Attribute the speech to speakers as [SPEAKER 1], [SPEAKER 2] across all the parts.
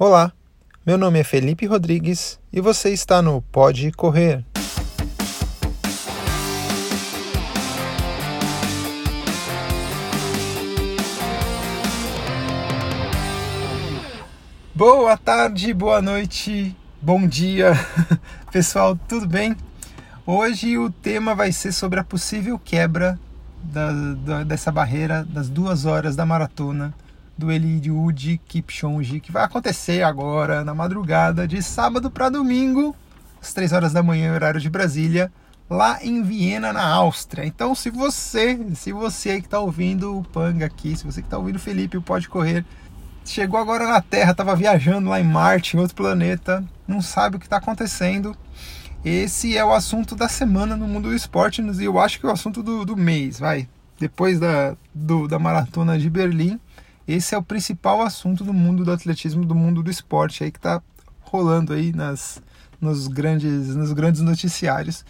[SPEAKER 1] Olá, meu nome é Felipe Rodrigues e você está no Pode Correr. Boa tarde, boa noite, bom dia, pessoal, tudo bem? Hoje o tema vai ser sobre a possível quebra da, da, dessa barreira das duas horas da maratona do Eliud Kipchoge, que vai acontecer agora na madrugada de sábado para domingo, às 3 horas da manhã, horário de Brasília, lá em Viena, na Áustria. Então, se você, se você aí que está ouvindo o Panga aqui, se você que está ouvindo o Felipe, Pode Correr, chegou agora na Terra, estava viajando lá em Marte, em outro planeta, não sabe o que está acontecendo. Esse é o assunto da semana no mundo do esporte e eu acho que é o assunto do, do mês, vai. Depois da, do, da maratona de Berlim, esse é o principal assunto do mundo do atletismo, do mundo do esporte aí que está rolando aí nas, nos, grandes, nos grandes noticiários.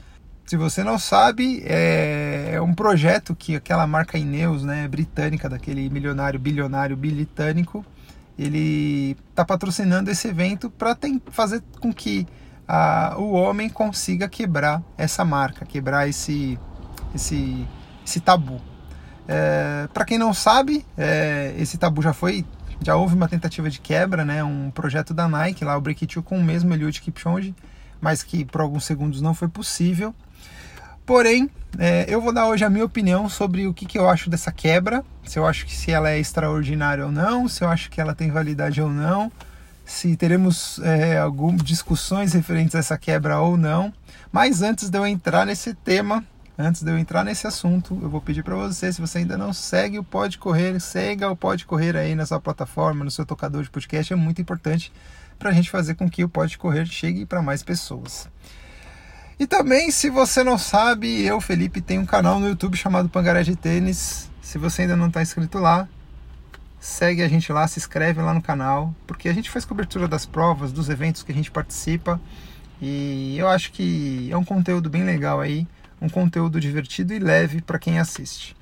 [SPEAKER 1] Se você não sabe, é, é um projeto que aquela marca Ineos, né, britânica, daquele milionário, bilionário britânico, ele está patrocinando esse evento para fazer com que a, o homem consiga quebrar essa marca, quebrar esse, esse, esse tabu. É, para quem não sabe, é, esse tabu já foi, já houve uma tentativa de quebra, né? Um projeto da Nike lá, o Break It com o mesmo Eliud Kipchoge, mas que por alguns segundos não foi possível. Porém, é, eu vou dar hoje a minha opinião sobre o que, que eu acho dessa quebra, se eu acho que se ela é extraordinária ou não, se eu acho que ela tem validade ou não, se teremos é, algumas discussões referentes a essa quebra ou não. Mas antes de eu entrar nesse tema, Antes de eu entrar nesse assunto, eu vou pedir para você, se você ainda não segue o Pode Correr, siga o Pode Correr aí na sua plataforma, no seu tocador de podcast, é muito importante para a gente fazer com que o Pode Correr chegue para mais pessoas. E também, se você não sabe, eu, Felipe, tenho um canal no YouTube chamado Pangaré de Tênis. Se você ainda não está inscrito lá, segue a gente lá, se inscreve lá no canal, porque a gente faz cobertura das provas, dos eventos que a gente participa. E eu acho que é um conteúdo bem legal aí um conteúdo divertido e leve para quem assiste.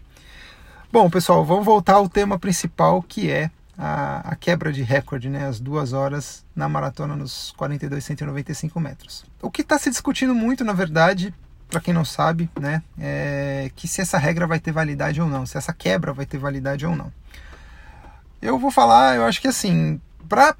[SPEAKER 1] Bom, pessoal, vamos voltar ao tema principal que é a, a quebra de recorde, né, as duas horas na maratona nos 42,195 metros. O que está se discutindo muito, na verdade, para quem não sabe, né, é que se essa regra vai ter validade ou não, se essa quebra vai ter validade ou não. Eu vou falar, eu acho que assim, para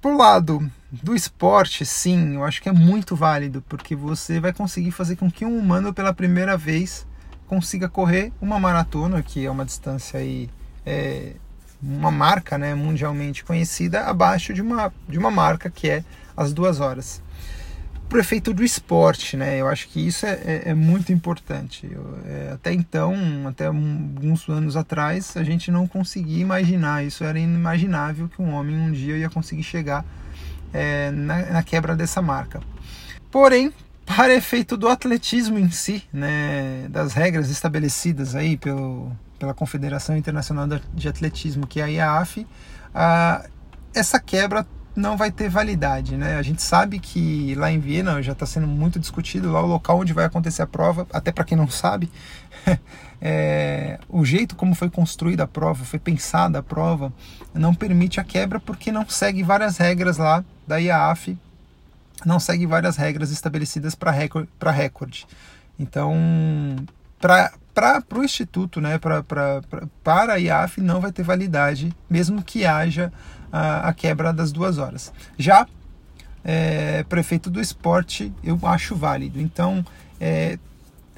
[SPEAKER 1] por lado do esporte, sim, eu acho que é muito válido, porque você vai conseguir fazer com que um humano pela primeira vez consiga correr uma maratona, que é uma distância aí, é, uma marca né, mundialmente conhecida, abaixo de uma, de uma marca que é as duas horas. Para o efeito do esporte, né, eu acho que isso é, é, é muito importante. Eu, é, até então, até alguns anos atrás, a gente não conseguia imaginar, isso era inimaginável que um homem um dia ia conseguir chegar é, na, na, quebra dessa marca. Porém, para efeito do atletismo em si, né, das regras estabelecidas aí pelo, pela Confederação Internacional de Atletismo, que é a IAAF, a, essa quebra não vai ter validade, né? A gente sabe que lá em Viena já está sendo muito discutido lá o local onde vai acontecer a prova, até para quem não sabe, é, o jeito como foi construída a prova, foi pensada a prova, não permite a quebra porque não segue várias regras lá da IAAF não segue várias regras estabelecidas para recorde, recorde. Então, para o Instituto, né, pra, pra, pra, para a IAF, não vai ter validade, mesmo que haja a, a quebra das duas horas. Já é, prefeito do esporte, eu acho válido. Então, é,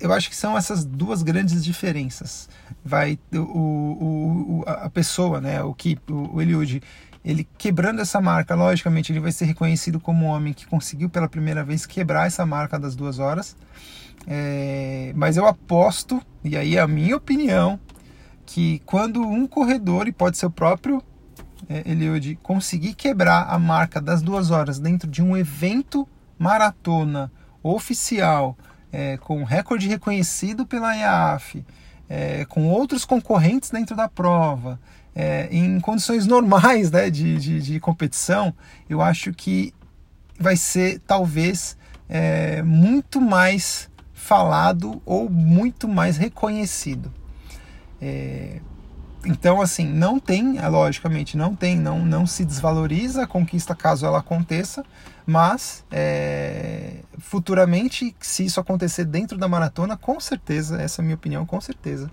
[SPEAKER 1] eu acho que são essas duas grandes diferenças. Vai o, o, o a pessoa, né, o que o, o Eliud ele quebrando essa marca, logicamente ele vai ser reconhecido como um homem que conseguiu pela primeira vez quebrar essa marca das duas horas. É, mas eu aposto, e aí é a minha opinião, que quando um corredor, e pode ser o próprio Eliud, conseguir quebrar a marca das duas horas dentro de um evento maratona oficial, é, com recorde reconhecido pela IAAF, é, com outros concorrentes dentro da prova, é, em condições normais né, de, de, de, competição, eu acho que vai ser talvez é, muito mais falado ou muito mais reconhecido. Então, assim, não tem, é, logicamente, não tem, não, não se desvaloriza a conquista caso ela aconteça, mas é, futuramente, se isso acontecer dentro da maratona, com certeza, essa é a minha opinião, com certeza,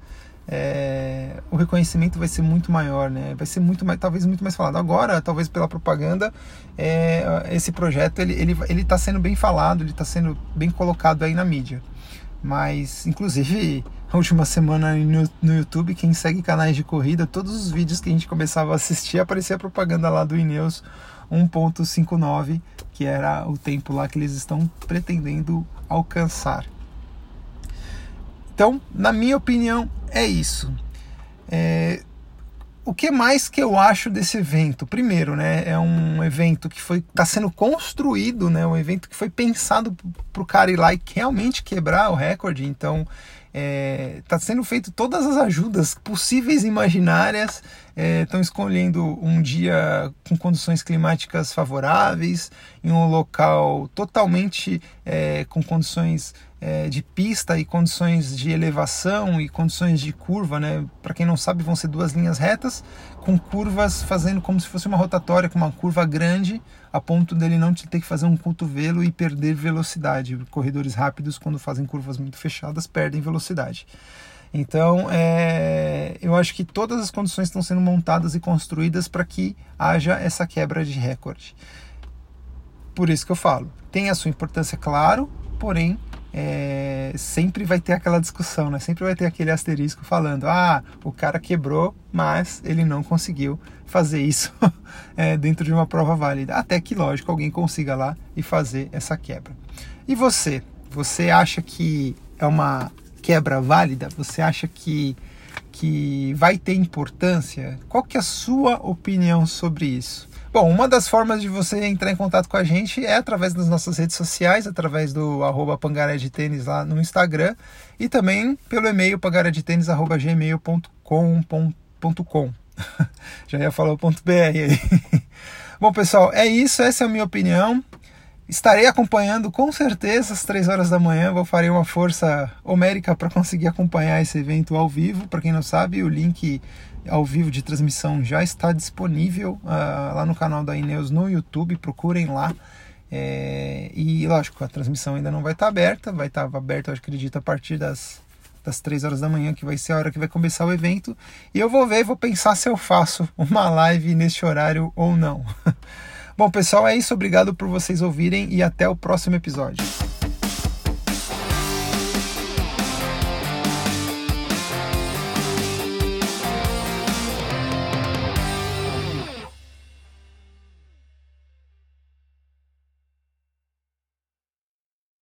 [SPEAKER 1] é, o reconhecimento vai ser muito maior, né? Vai ser muito mais, talvez muito mais falado. Agora, talvez pela propaganda, é, esse projeto ele ele ele está sendo bem falado, ele está sendo bem colocado aí na mídia. Mas, inclusive, a última semana no, no YouTube, quem segue canais de corrida, todos os vídeos que a gente começava a assistir, aparecia a propaganda lá do Ineos 1.59, que era o tempo lá que eles estão pretendendo alcançar. Então, na minha opinião, é isso. É, o que mais que eu acho desse evento? Primeiro, né, é um evento que foi está sendo construído, né, um evento que foi pensado para o cara ir lá e realmente quebrar o recorde. Então, está é, tá sendo feito todas as ajudas possíveis e imaginárias. Estão é, escolhendo um dia com condições climáticas favoráveis, em um local totalmente é, com condições é, de pista e condições de elevação e condições de curva, né? Para quem não sabe, vão ser duas linhas retas com curvas fazendo como se fosse uma rotatória com uma curva grande, a ponto dele não ter que fazer um cotovelo e perder velocidade. Corredores rápidos, quando fazem curvas muito fechadas, perdem velocidade. Então, é, eu acho que todas as condições estão sendo montadas e construídas para que haja essa quebra de recorde. Por isso que eu falo, tem a sua importância, claro, porém é, sempre vai ter aquela discussão, né? Sempre vai ter aquele asterisco falando: ah, o cara quebrou, mas ele não conseguiu fazer isso é, dentro de uma prova válida. Até que, lógico, alguém consiga lá e fazer essa quebra. E você? Você acha que é uma quebra válida? Você acha que, que vai ter importância? Qual que é a sua opinião sobre isso? Bom, uma das formas de você entrar em contato com a gente é através das nossas redes sociais, através do arroba pangaré de tênis lá no Instagram e também pelo e-mail pangaredetênis.gmail.com. Já ia falar o ponto .br aí. Bom, pessoal, é isso, essa é a minha opinião. Estarei acompanhando com certeza às 3 horas da manhã. Vou fazer uma força homérica para conseguir acompanhar esse evento ao vivo. Para quem não sabe, o link ao vivo de transmissão já está disponível uh, lá no canal da Ineus no YouTube, procurem lá. É, e lógico, a transmissão ainda não vai estar aberta, vai estar aberta, eu acredito, a partir das, das 3 horas da manhã, que vai ser a hora que vai começar o evento. E eu vou ver, vou pensar se eu faço uma live nesse horário ou não. Bom, pessoal, é isso. Obrigado por vocês ouvirem e até o próximo episódio.